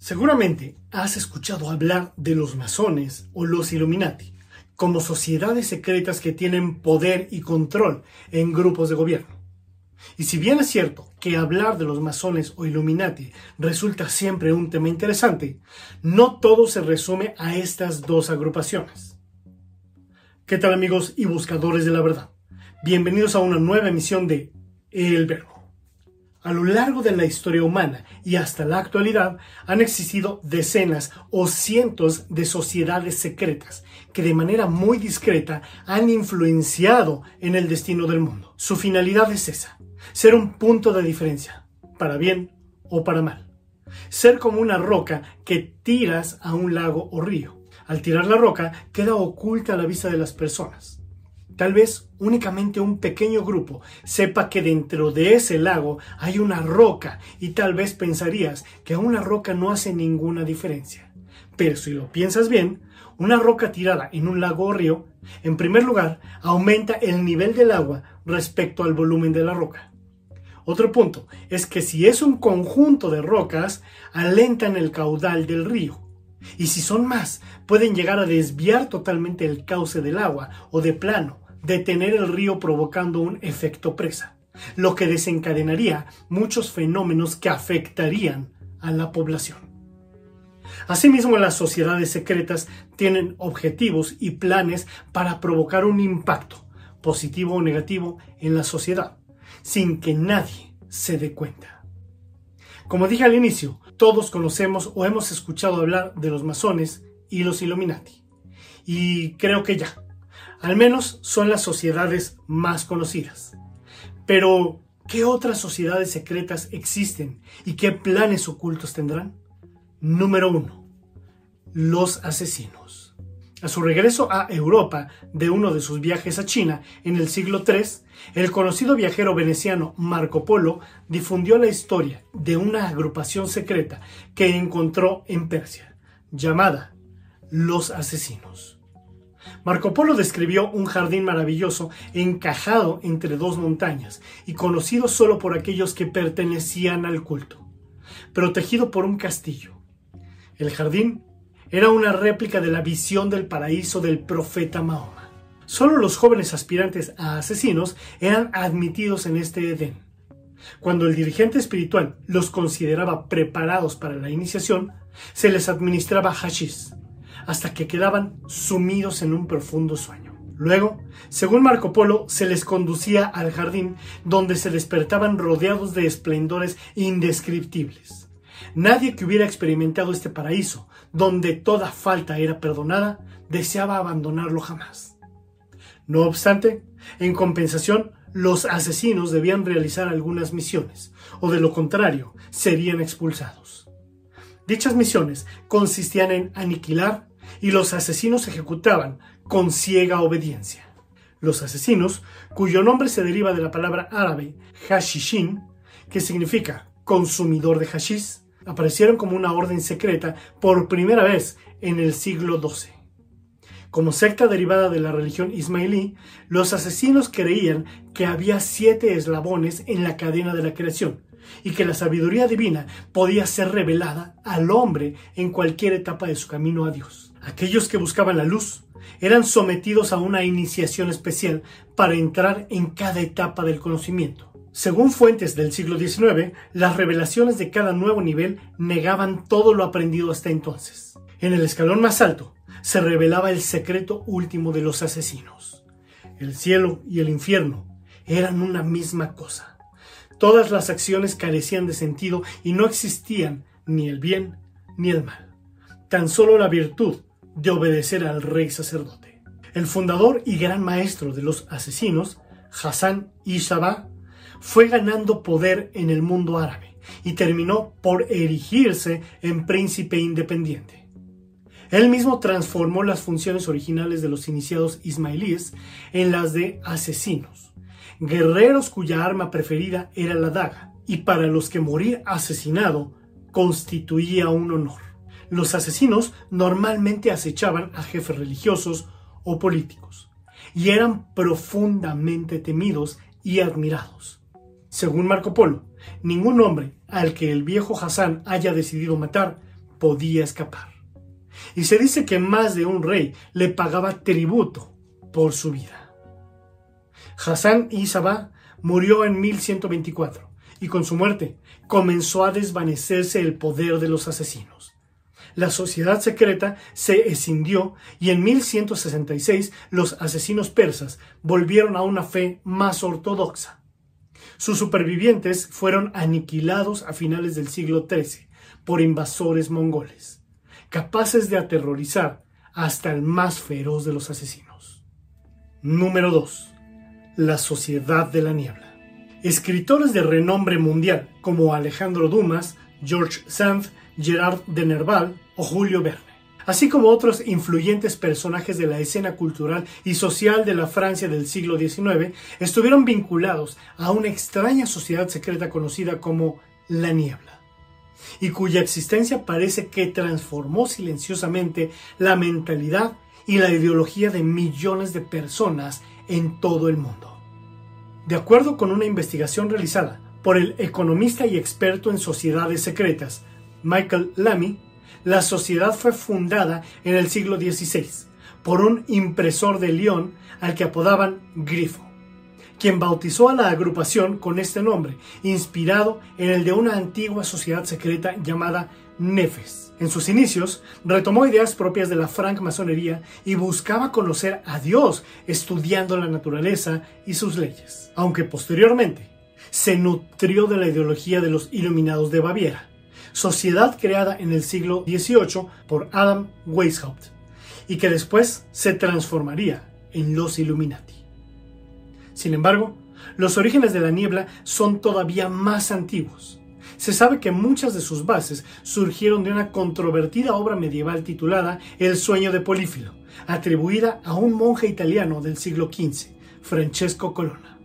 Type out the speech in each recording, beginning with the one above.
Seguramente has escuchado hablar de los masones o los Illuminati como sociedades secretas que tienen poder y control en grupos de gobierno. Y si bien es cierto que hablar de los masones o Illuminati resulta siempre un tema interesante, no todo se resume a estas dos agrupaciones. ¿Qué tal amigos y buscadores de la verdad? Bienvenidos a una nueva emisión de El Verbo. A lo largo de la historia humana y hasta la actualidad han existido decenas o cientos de sociedades secretas que de manera muy discreta han influenciado en el destino del mundo. Su finalidad es esa, ser un punto de diferencia, para bien o para mal. Ser como una roca que tiras a un lago o río. Al tirar la roca queda oculta a la vista de las personas Tal vez únicamente un pequeño grupo sepa que dentro de ese lago hay una roca y tal vez pensarías que una roca no hace ninguna diferencia. Pero si lo piensas bien, una roca tirada en un lago o río, en primer lugar, aumenta el nivel del agua respecto al volumen de la roca. Otro punto es que si es un conjunto de rocas, alentan el caudal del río. Y si son más, pueden llegar a desviar totalmente el cauce del agua o de plano detener el río provocando un efecto presa, lo que desencadenaría muchos fenómenos que afectarían a la población. Asimismo, las sociedades secretas tienen objetivos y planes para provocar un impacto, positivo o negativo, en la sociedad, sin que nadie se dé cuenta. Como dije al inicio, todos conocemos o hemos escuchado hablar de los masones y los Illuminati. Y creo que ya, al menos son las sociedades más conocidas. Pero, ¿qué otras sociedades secretas existen y qué planes ocultos tendrán? Número 1. Los asesinos. A su regreso a Europa de uno de sus viajes a China en el siglo III, el conocido viajero veneciano Marco Polo difundió la historia de una agrupación secreta que encontró en Persia, llamada los asesinos. Marco Polo describió un jardín maravilloso encajado entre dos montañas y conocido solo por aquellos que pertenecían al culto, protegido por un castillo. El jardín era una réplica de la visión del paraíso del profeta Mahoma. Solo los jóvenes aspirantes a asesinos eran admitidos en este Edén. Cuando el dirigente espiritual los consideraba preparados para la iniciación, se les administraba hashish, hasta que quedaban sumidos en un profundo sueño. Luego, según Marco Polo, se les conducía al jardín donde se despertaban rodeados de esplendores indescriptibles. Nadie que hubiera experimentado este paraíso, donde toda falta era perdonada, deseaba abandonarlo jamás. No obstante, en compensación, los asesinos debían realizar algunas misiones, o de lo contrario, serían expulsados. Dichas misiones consistían en aniquilar y los asesinos ejecutaban con ciega obediencia. Los asesinos, cuyo nombre se deriva de la palabra árabe hashishin, que significa consumidor de hashish, aparecieron como una orden secreta por primera vez en el siglo XII. Como secta derivada de la religión ismailí, los asesinos creían que había siete eslabones en la cadena de la creación y que la sabiduría divina podía ser revelada al hombre en cualquier etapa de su camino a Dios. Aquellos que buscaban la luz eran sometidos a una iniciación especial para entrar en cada etapa del conocimiento. Según fuentes del siglo XIX, las revelaciones de cada nuevo nivel negaban todo lo aprendido hasta entonces. En el escalón más alto se revelaba el secreto último de los asesinos. El cielo y el infierno eran una misma cosa. Todas las acciones carecían de sentido y no existían ni el bien ni el mal. Tan solo la virtud de obedecer al rey sacerdote. El fundador y gran maestro de los asesinos, Hassan Isaba, fue ganando poder en el mundo árabe y terminó por erigirse en príncipe independiente. Él mismo transformó las funciones originales de los iniciados ismailíes en las de asesinos, guerreros cuya arma preferida era la daga, y para los que morir asesinado constituía un honor los asesinos normalmente acechaban a jefes religiosos o políticos y eran profundamente temidos y admirados. Según Marco Polo, ningún hombre al que el viejo Hassan haya decidido matar podía escapar. Y se dice que más de un rey le pagaba tributo por su vida. Hassan Isaba murió en 1124 y con su muerte comenzó a desvanecerse el poder de los asesinos. La sociedad secreta se escindió y en 1166 los asesinos persas volvieron a una fe más ortodoxa. Sus supervivientes fueron aniquilados a finales del siglo XIII por invasores mongoles, capaces de aterrorizar hasta el más feroz de los asesinos. Número 2. La Sociedad de la Niebla. Escritores de renombre mundial como Alejandro Dumas, George Sand, Gerard de Nerval o Julio Verne, así como otros influyentes personajes de la escena cultural y social de la Francia del siglo XIX, estuvieron vinculados a una extraña sociedad secreta conocida como la Niebla, y cuya existencia parece que transformó silenciosamente la mentalidad y la ideología de millones de personas en todo el mundo. De acuerdo con una investigación realizada por el economista y experto en sociedades secretas Michael Lamy, la sociedad fue fundada en el siglo XVI por un impresor de Lyon al que apodaban Grifo, quien bautizó a la agrupación con este nombre, inspirado en el de una antigua sociedad secreta llamada Nefes. En sus inicios, retomó ideas propias de la francmasonería y buscaba conocer a Dios estudiando la naturaleza y sus leyes. Aunque posteriormente se nutrió de la ideología de los Iluminados de Baviera, sociedad creada en el siglo XVIII por Adam Weishaupt y que después se transformaría en los Illuminati. Sin embargo, los orígenes de la niebla son todavía más antiguos se sabe que muchas de sus bases surgieron de una controvertida obra medieval titulada El sueño de Polífilo, atribuida a un monje italiano del siglo XV, Francesco Colonna.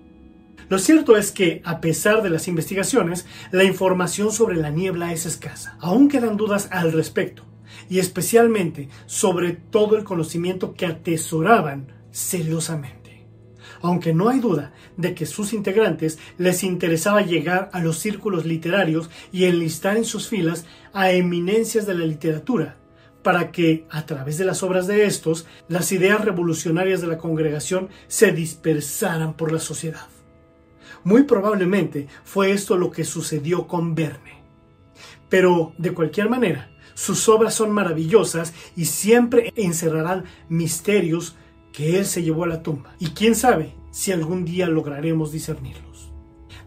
Lo cierto es que, a pesar de las investigaciones, la información sobre la niebla es escasa. Aún quedan dudas al respecto, y especialmente sobre todo el conocimiento que atesoraban celosamente aunque no hay duda de que sus integrantes les interesaba llegar a los círculos literarios y enlistar en sus filas a eminencias de la literatura, para que, a través de las obras de estos, las ideas revolucionarias de la congregación se dispersaran por la sociedad. Muy probablemente fue esto lo que sucedió con Verne. Pero, de cualquier manera, sus obras son maravillosas y siempre encerrarán misterios que Él se llevó a la tumba. Y quién sabe si algún día lograremos discernirlos.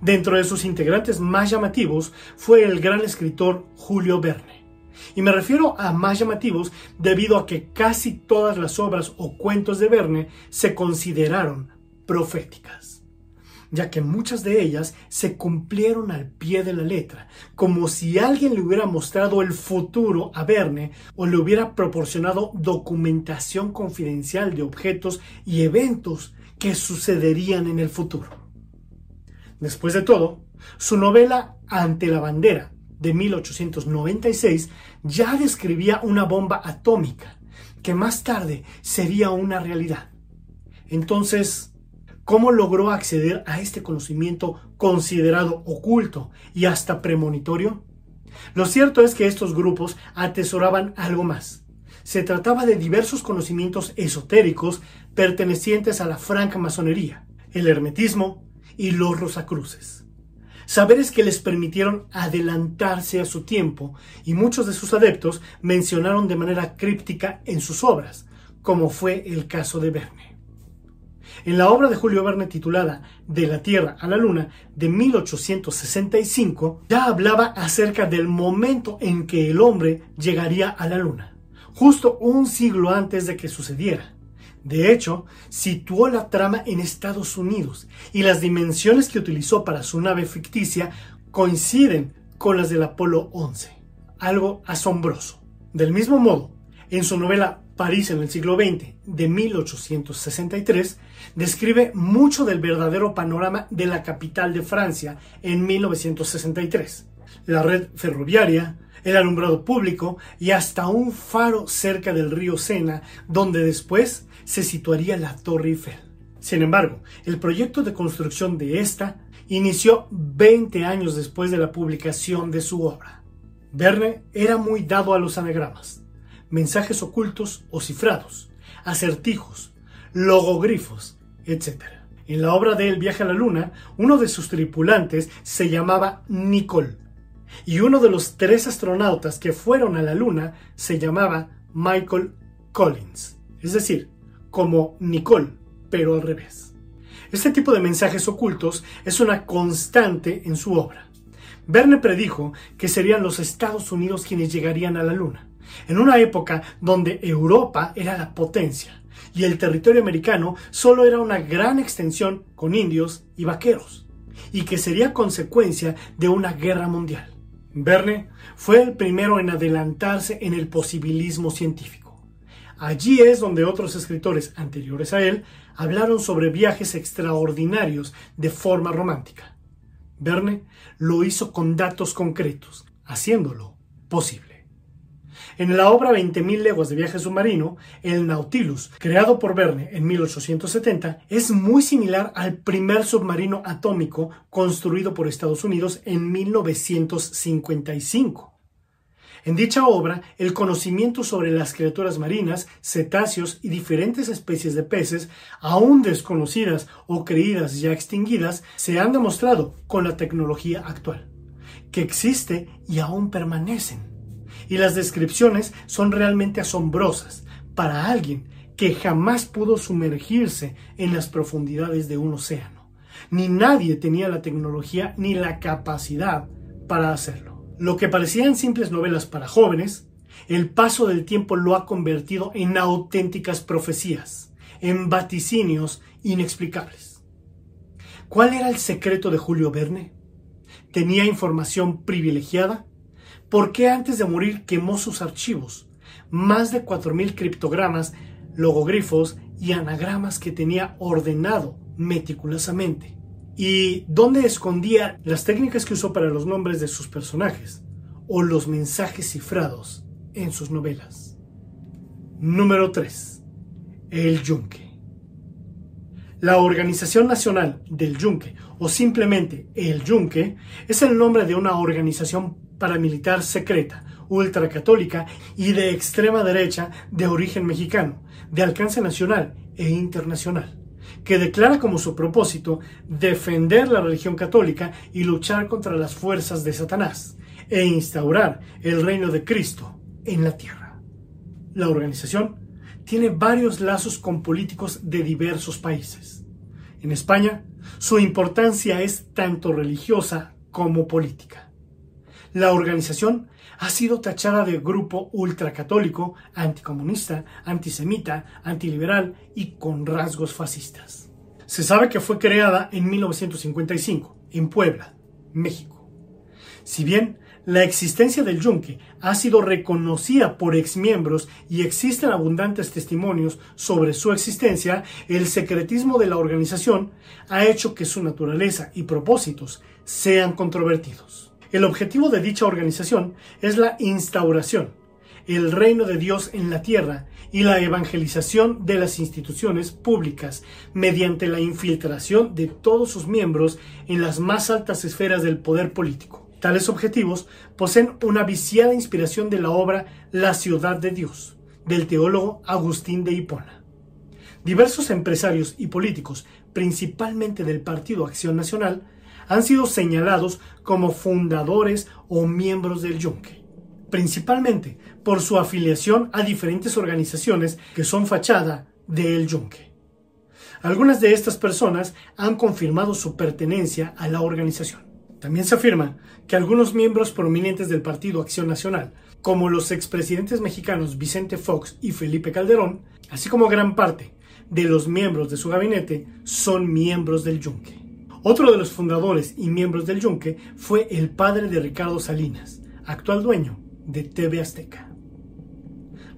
Dentro de sus integrantes más llamativos fue el gran escritor Julio Verne. Y me refiero a más llamativos debido a que casi todas las obras o cuentos de Verne se consideraron proféticas ya que muchas de ellas se cumplieron al pie de la letra, como si alguien le hubiera mostrado el futuro a Verne o le hubiera proporcionado documentación confidencial de objetos y eventos que sucederían en el futuro. Después de todo, su novela Ante la bandera de 1896 ya describía una bomba atómica que más tarde sería una realidad. Entonces, ¿Cómo logró acceder a este conocimiento considerado oculto y hasta premonitorio? Lo cierto es que estos grupos atesoraban algo más. Se trataba de diversos conocimientos esotéricos pertenecientes a la franca masonería, el hermetismo y los rosacruces. Saberes que les permitieron adelantarse a su tiempo y muchos de sus adeptos mencionaron de manera críptica en sus obras, como fue el caso de Verne. En la obra de Julio Verne titulada De la Tierra a la Luna de 1865, ya hablaba acerca del momento en que el hombre llegaría a la Luna, justo un siglo antes de que sucediera. De hecho, situó la trama en Estados Unidos y las dimensiones que utilizó para su nave ficticia coinciden con las del Apolo 11. Algo asombroso. Del mismo modo, en su novela París en el siglo XX de 1863, describe mucho del verdadero panorama de la capital de Francia en 1963. La red ferroviaria, el alumbrado público y hasta un faro cerca del río Sena, donde después se situaría la Torre Eiffel. Sin embargo, el proyecto de construcción de esta inició 20 años después de la publicación de su obra. Verne era muy dado a los anagramas, mensajes ocultos o cifrados, acertijos, logogrifos, etc. En la obra de El viaje a la luna, uno de sus tripulantes se llamaba Nicole, y uno de los tres astronautas que fueron a la luna se llamaba Michael Collins, es decir, como Nicole, pero al revés. Este tipo de mensajes ocultos es una constante en su obra. Verne predijo que serían los Estados Unidos quienes llegarían a la Luna, en una época donde Europa era la potencia y el territorio americano solo era una gran extensión con indios y vaqueros, y que sería consecuencia de una guerra mundial. Verne fue el primero en adelantarse en el posibilismo científico. Allí es donde otros escritores anteriores a él hablaron sobre viajes extraordinarios de forma romántica. Verne lo hizo con datos concretos, haciéndolo posible. En la obra 20.000 leguas de viaje submarino, el Nautilus, creado por Verne en 1870, es muy similar al primer submarino atómico construido por Estados Unidos en 1955. En dicha obra, el conocimiento sobre las criaturas marinas, cetáceos y diferentes especies de peces, aún desconocidas o creídas ya extinguidas, se han demostrado con la tecnología actual, que existe y aún permanecen. Y las descripciones son realmente asombrosas para alguien que jamás pudo sumergirse en las profundidades de un océano. Ni nadie tenía la tecnología ni la capacidad para hacerlo. Lo que parecían simples novelas para jóvenes, el paso del tiempo lo ha convertido en auténticas profecías, en vaticinios inexplicables. ¿Cuál era el secreto de Julio Verne? ¿Tenía información privilegiada? ¿Por qué antes de morir quemó sus archivos? Más de 4.000 criptogramas, logogrifos y anagramas que tenía ordenado meticulosamente y dónde escondía las técnicas que usó para los nombres de sus personajes o los mensajes cifrados en sus novelas. Número 3. El Yunque. La Organización Nacional del Yunque, o simplemente el Yunque, es el nombre de una organización paramilitar secreta, ultracatólica y de extrema derecha de origen mexicano, de alcance nacional e internacional que declara como su propósito defender la religión católica y luchar contra las fuerzas de Satanás e instaurar el reino de Cristo en la tierra. La organización tiene varios lazos con políticos de diversos países. En España, su importancia es tanto religiosa como política. La organización ha sido tachada de grupo ultracatólico, anticomunista, antisemita, antiliberal y con rasgos fascistas. Se sabe que fue creada en 1955, en Puebla, México. Si bien la existencia del yunque ha sido reconocida por exmiembros y existen abundantes testimonios sobre su existencia, el secretismo de la organización ha hecho que su naturaleza y propósitos sean controvertidos. El objetivo de dicha organización es la instauración, el reino de Dios en la tierra y la evangelización de las instituciones públicas mediante la infiltración de todos sus miembros en las más altas esferas del poder político. Tales objetivos poseen una viciada inspiración de la obra La ciudad de Dios, del teólogo Agustín de Hipona. Diversos empresarios y políticos, principalmente del Partido Acción Nacional, han sido señalados como fundadores o miembros del Yunque, principalmente por su afiliación a diferentes organizaciones que son fachada del Yunque. Algunas de estas personas han confirmado su pertenencia a la organización. También se afirma que algunos miembros prominentes del Partido Acción Nacional, como los expresidentes mexicanos Vicente Fox y Felipe Calderón, así como gran parte de los miembros de su gabinete, son miembros del Yunque. Otro de los fundadores y miembros del Yunque fue el padre de Ricardo Salinas, actual dueño de TV Azteca.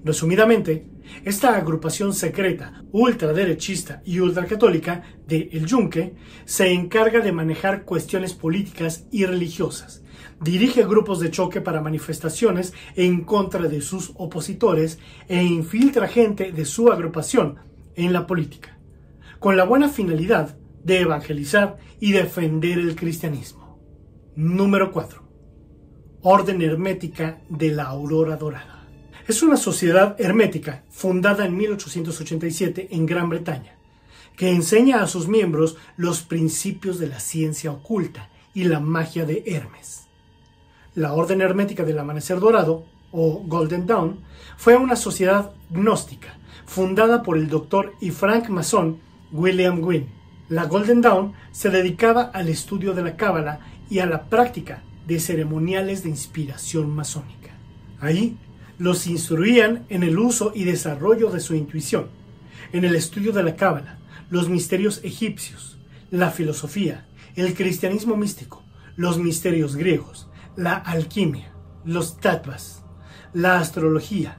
Resumidamente, esta agrupación secreta, ultraderechista y ultracatólica de El Yunque se encarga de manejar cuestiones políticas y religiosas, dirige grupos de choque para manifestaciones en contra de sus opositores e infiltra gente de su agrupación en la política, con la buena finalidad de evangelizar y defender el cristianismo. Número 4. Orden Hermética de la Aurora Dorada. Es una sociedad hermética fundada en 1887 en Gran Bretaña, que enseña a sus miembros los principios de la ciencia oculta y la magia de Hermes. La Orden Hermética del Amanecer Dorado, o Golden Dawn, fue una sociedad gnóstica fundada por el doctor y frank masón William Gwynne. La Golden Dawn se dedicaba al estudio de la cábala y a la práctica de ceremoniales de inspiración masónica. Ahí los instruían en el uso y desarrollo de su intuición, en el estudio de la cábala, los misterios egipcios, la filosofía, el cristianismo místico, los misterios griegos, la alquimia, los tattvas, la astrología,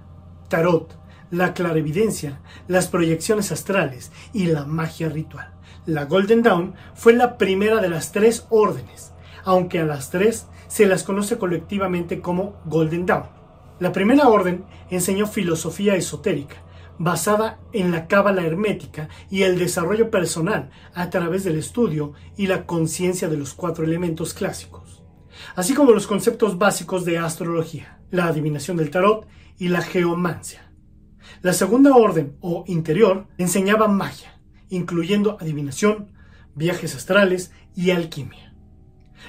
tarot, la clarividencia, las proyecciones astrales y la magia ritual. La Golden Dawn fue la primera de las tres órdenes, aunque a las tres se las conoce colectivamente como Golden Dawn. La primera orden enseñó filosofía esotérica, basada en la cábala hermética y el desarrollo personal a través del estudio y la conciencia de los cuatro elementos clásicos, así como los conceptos básicos de astrología, la adivinación del tarot y la geomancia. La segunda orden, o interior, enseñaba magia, incluyendo adivinación, viajes astrales y alquimia.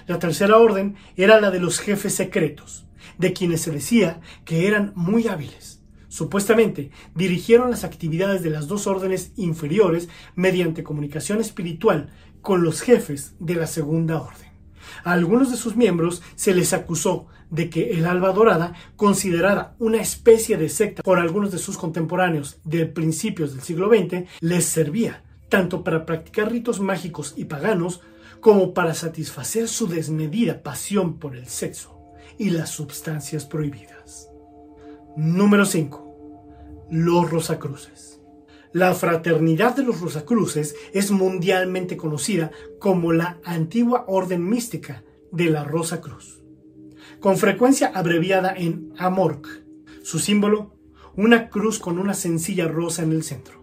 La tercera orden era la de los jefes secretos, de quienes se decía que eran muy hábiles. Supuestamente dirigieron las actividades de las dos órdenes inferiores mediante comunicación espiritual con los jefes de la segunda orden. A algunos de sus miembros se les acusó de que el Alba Dorada, considerada una especie de secta por algunos de sus contemporáneos de principios del siglo XX, les servía tanto para practicar ritos mágicos y paganos como para satisfacer su desmedida pasión por el sexo y las sustancias prohibidas. Número 5. Los Rosacruces. La fraternidad de los Rosacruces es mundialmente conocida como la antigua orden mística de la Rosa Cruz, con frecuencia abreviada en AMORC. Su símbolo, una cruz con una sencilla rosa en el centro.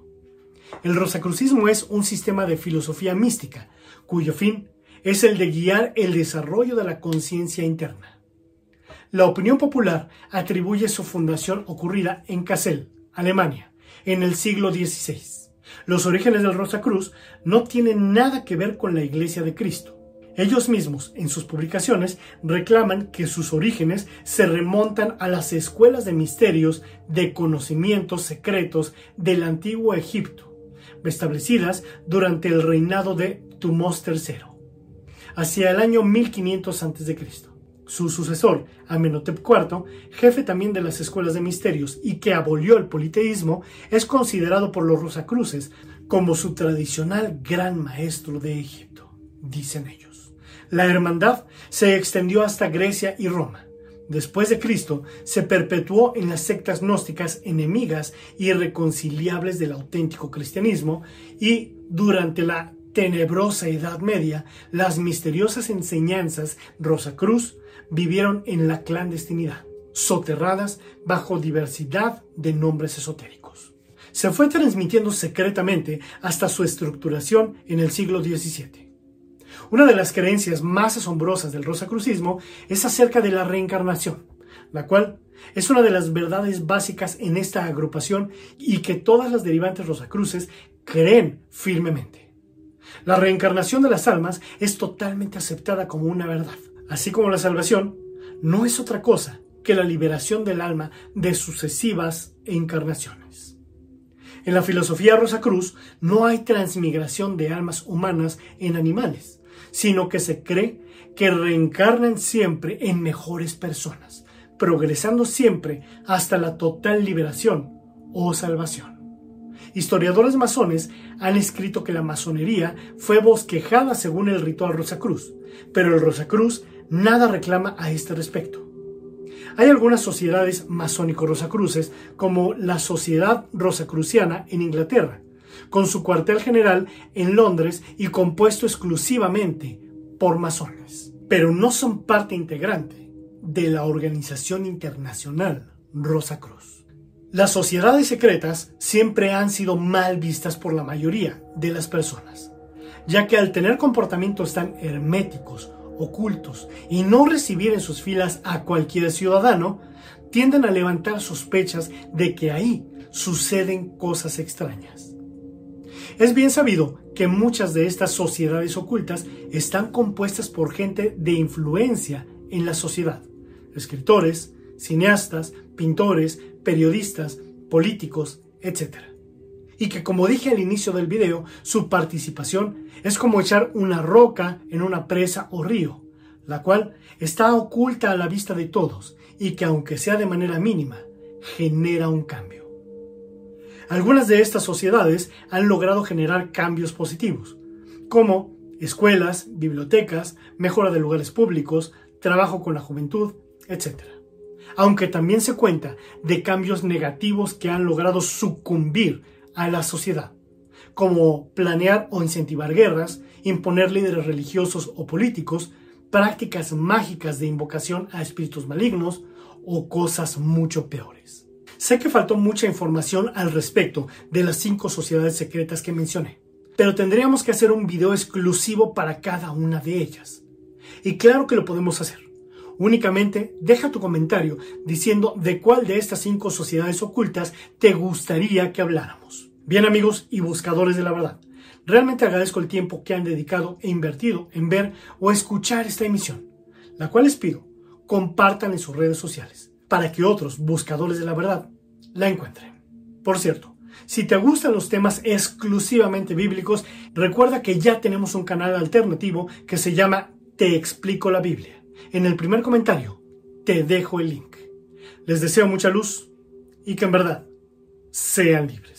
El rosacrucismo es un sistema de filosofía mística cuyo fin es el de guiar el desarrollo de la conciencia interna. La opinión popular atribuye su fundación ocurrida en Kassel, Alemania, en el siglo XVI. Los orígenes del Rosacruz no tienen nada que ver con la Iglesia de Cristo. Ellos mismos, en sus publicaciones, reclaman que sus orígenes se remontan a las escuelas de misterios de conocimientos secretos del antiguo Egipto, establecidas durante el reinado de Tumós III, hacia el año 1500 a.C. Su sucesor, Amenhotep IV, jefe también de las escuelas de misterios y que abolió el politeísmo, es considerado por los Rosacruces como su tradicional gran maestro de Egipto, dicen ellos. La hermandad se extendió hasta Grecia y Roma. Después de Cristo, se perpetuó en las sectas gnósticas enemigas y irreconciliables del auténtico cristianismo y durante la tenebrosa Edad Media, las misteriosas enseñanzas Rosacruz vivieron en la clandestinidad, soterradas bajo diversidad de nombres esotéricos. Se fue transmitiendo secretamente hasta su estructuración en el siglo XVII. Una de las creencias más asombrosas del rosacrucismo es acerca de la reencarnación, la cual es una de las verdades básicas en esta agrupación y que todas las derivantes rosacruces creen firmemente. La reencarnación de las almas es totalmente aceptada como una verdad así como la salvación, no es otra cosa que la liberación del alma de sucesivas encarnaciones. En la filosofía Rosacruz no hay transmigración de almas humanas en animales, sino que se cree que reencarnan siempre en mejores personas, progresando siempre hasta la total liberación o salvación. Historiadores masones han escrito que la masonería fue bosquejada según el ritual Rosacruz, pero el Rosacruz nada reclama a este respecto. Hay algunas sociedades masónico-rosacruces, como la Sociedad Rosacruciana en Inglaterra, con su cuartel general en Londres y compuesto exclusivamente por masones, pero no son parte integrante de la Organización Internacional Rosacruz. Las sociedades secretas siempre han sido mal vistas por la mayoría de las personas, ya que al tener comportamientos tan herméticos ocultos y no recibir en sus filas a cualquier ciudadano, tienden a levantar sospechas de que ahí suceden cosas extrañas. Es bien sabido que muchas de estas sociedades ocultas están compuestas por gente de influencia en la sociedad, escritores, cineastas, pintores, periodistas, políticos, etc. Y que como dije al inicio del video, su participación es como echar una roca en una presa o río, la cual está oculta a la vista de todos y que aunque sea de manera mínima, genera un cambio. Algunas de estas sociedades han logrado generar cambios positivos, como escuelas, bibliotecas, mejora de lugares públicos, trabajo con la juventud, etc. Aunque también se cuenta de cambios negativos que han logrado sucumbir a la sociedad, como planear o incentivar guerras, imponer líderes religiosos o políticos, prácticas mágicas de invocación a espíritus malignos o cosas mucho peores. Sé que faltó mucha información al respecto de las cinco sociedades secretas que mencioné, pero tendríamos que hacer un video exclusivo para cada una de ellas. Y claro que lo podemos hacer. Únicamente deja tu comentario diciendo de cuál de estas cinco sociedades ocultas te gustaría que habláramos. Bien amigos y buscadores de la verdad, realmente agradezco el tiempo que han dedicado e invertido en ver o escuchar esta emisión, la cual les pido compartan en sus redes sociales para que otros buscadores de la verdad la encuentren. Por cierto, si te gustan los temas exclusivamente bíblicos, recuerda que ya tenemos un canal alternativo que se llama Te explico la Biblia. En el primer comentario te dejo el link. Les deseo mucha luz y que en verdad sean libres.